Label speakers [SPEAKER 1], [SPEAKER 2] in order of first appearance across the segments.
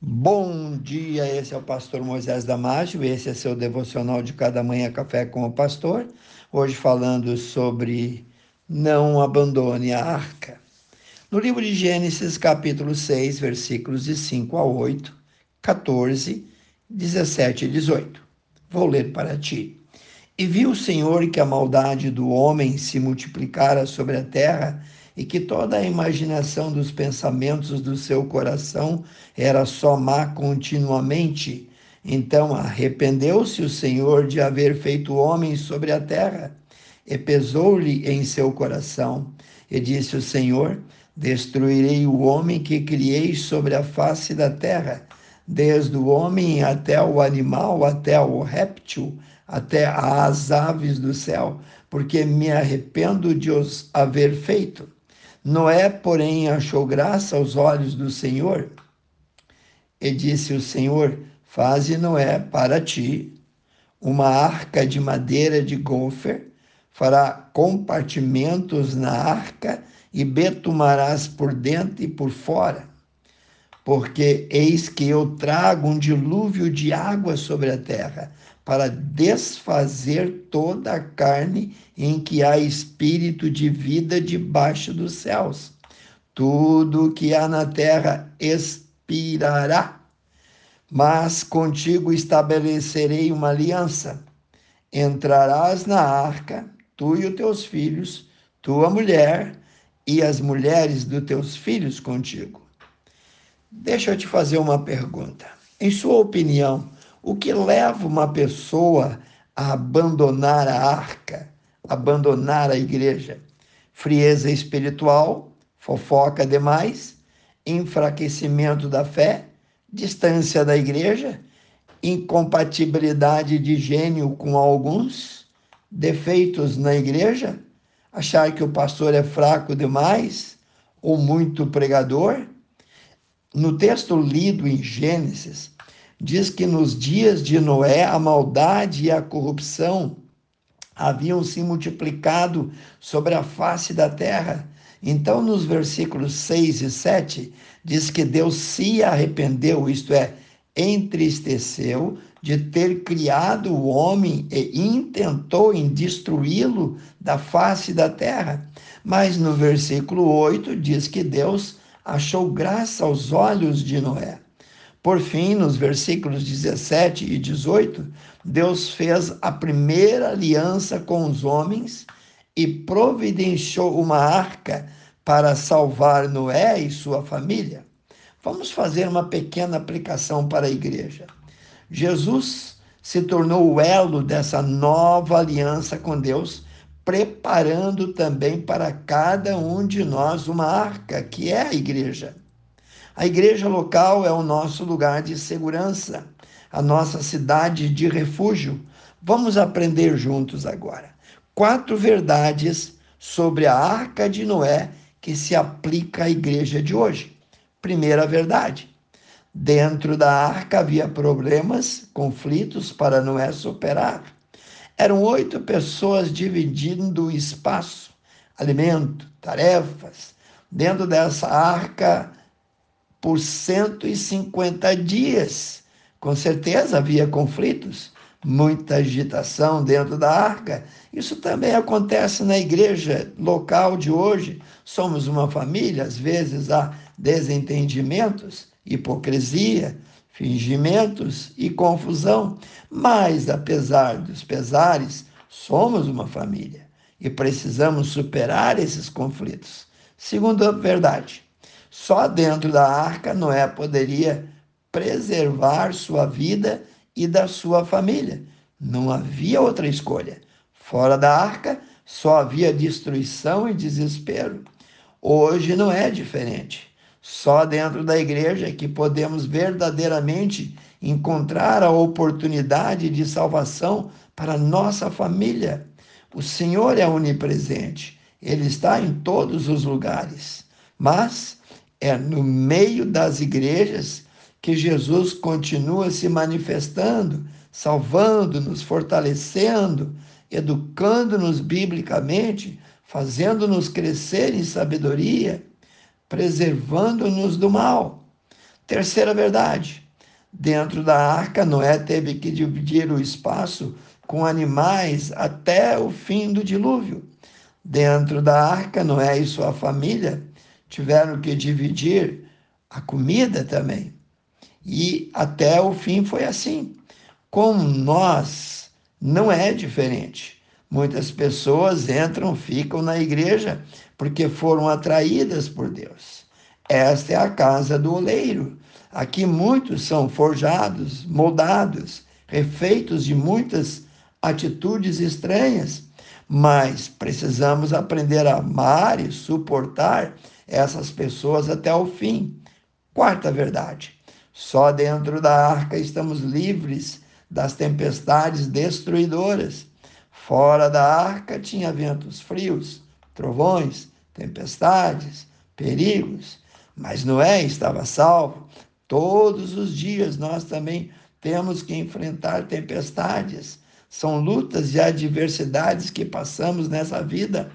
[SPEAKER 1] Bom dia, esse é o pastor Moisés Damásio, esse é seu devocional de cada manhã café com o pastor. Hoje falando sobre não abandone a arca. No livro de Gênesis, capítulo 6, versículos de 5 a 8, 14, 17 e 18. Vou ler para ti. E viu o Senhor que a maldade do homem se multiplicara sobre a terra e que toda a imaginação dos pensamentos do seu coração era só má continuamente. Então arrependeu-se o Senhor de haver feito homem sobre a terra, e pesou-lhe em seu coração. E disse o Senhor: Destruirei o homem que criei sobre a face da terra, desde o homem até o animal, até o réptil, até as aves do céu, porque me arrependo de os haver feito. Noé, porém, achou graça aos olhos do Senhor e disse o Senhor: Faze Noé para ti uma arca de madeira de gofer, fará compartimentos na arca e betumarás por dentro e por fora. Porque eis que eu trago um dilúvio de água sobre a terra, para desfazer toda a carne em que há espírito de vida debaixo dos céus. Tudo que há na terra expirará, mas contigo estabelecerei uma aliança. Entrarás na arca, tu e os teus filhos, tua mulher e as mulheres dos teus filhos contigo. Deixa eu te fazer uma pergunta. Em sua opinião, o que leva uma pessoa a abandonar a arca, abandonar a igreja? Frieza espiritual, fofoca demais, enfraquecimento da fé, distância da igreja, incompatibilidade de gênio com alguns, defeitos na igreja, achar que o pastor é fraco demais ou muito pregador. No texto lido em Gênesis, diz que nos dias de Noé a maldade e a corrupção haviam se multiplicado sobre a face da terra. Então, nos versículos 6 e 7, diz que Deus se arrependeu, isto é, entristeceu de ter criado o homem e intentou em destruí-lo da face da terra. Mas no versículo 8 diz que Deus achou graça aos olhos de Noé. Por fim, nos versículos 17 e 18, Deus fez a primeira aliança com os homens e providenciou uma arca para salvar Noé e sua família. Vamos fazer uma pequena aplicação para a igreja. Jesus se tornou o elo dessa nova aliança com Deus, preparando também para cada um de nós uma arca, que é a igreja. A igreja local é o nosso lugar de segurança, a nossa cidade de refúgio. Vamos aprender juntos agora. Quatro verdades sobre a arca de Noé que se aplica à igreja de hoje. Primeira verdade: dentro da arca havia problemas, conflitos para Noé superar. Eram oito pessoas dividindo o espaço, alimento, tarefas. Dentro dessa arca por 150 dias. Com certeza havia conflitos, muita agitação dentro da arca. Isso também acontece na igreja local de hoje. Somos uma família, às vezes há desentendimentos, hipocrisia, fingimentos e confusão. Mas, apesar dos pesares, somos uma família e precisamos superar esses conflitos. Segunda verdade, só dentro da arca Noé poderia preservar sua vida e da sua família. Não havia outra escolha. Fora da arca só havia destruição e desespero. Hoje não é diferente. Só dentro da igreja que podemos verdadeiramente encontrar a oportunidade de salvação para nossa família. O Senhor é onipresente, Ele está em todos os lugares. Mas é no meio das igrejas que Jesus continua se manifestando, salvando-nos, fortalecendo, educando-nos biblicamente, fazendo-nos crescer em sabedoria, preservando-nos do mal. Terceira verdade: dentro da arca, Noé teve que dividir o espaço com animais até o fim do dilúvio. Dentro da arca, Noé e sua família tiveram que dividir a comida também. E até o fim foi assim. Com nós, não é diferente. Muitas pessoas entram, ficam na igreja porque foram atraídas por Deus. Esta é a casa do oleiro. Aqui muitos são forjados, moldados, refeitos de muitas atitudes estranhas, mas precisamos aprender a amar e suportar essas pessoas até o fim. Quarta verdade: só dentro da arca estamos livres das tempestades destruidoras. Fora da arca tinha ventos frios, trovões, tempestades, perigos, mas Noé estava salvo. Todos os dias nós também temos que enfrentar tempestades. São lutas e adversidades que passamos nessa vida,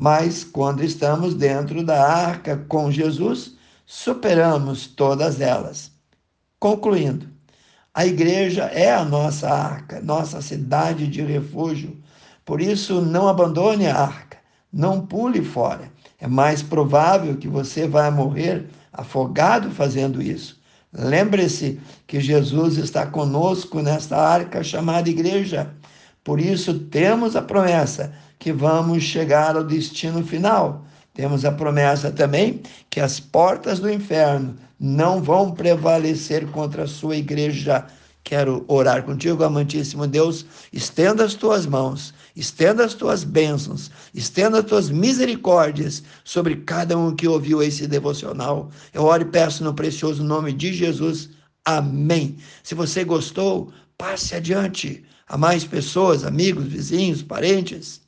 [SPEAKER 1] mas quando estamos dentro da arca com Jesus, superamos todas elas. Concluindo, a igreja é a nossa arca, nossa cidade de refúgio. Por isso, não abandone a arca, não pule fora. É mais provável que você vai morrer afogado fazendo isso. Lembre-se que Jesus está conosco nesta arca chamada igreja. Por isso, temos a promessa que vamos chegar ao destino final. Temos a promessa também que as portas do inferno não vão prevalecer contra a sua igreja. Quero orar contigo, amantíssimo Deus. Estenda as tuas mãos, estenda as tuas bênçãos, estenda as tuas misericórdias sobre cada um que ouviu esse devocional. Eu oro e peço no precioso nome de Jesus. Amém. Se você gostou, passe adiante a mais pessoas, amigos, vizinhos, parentes.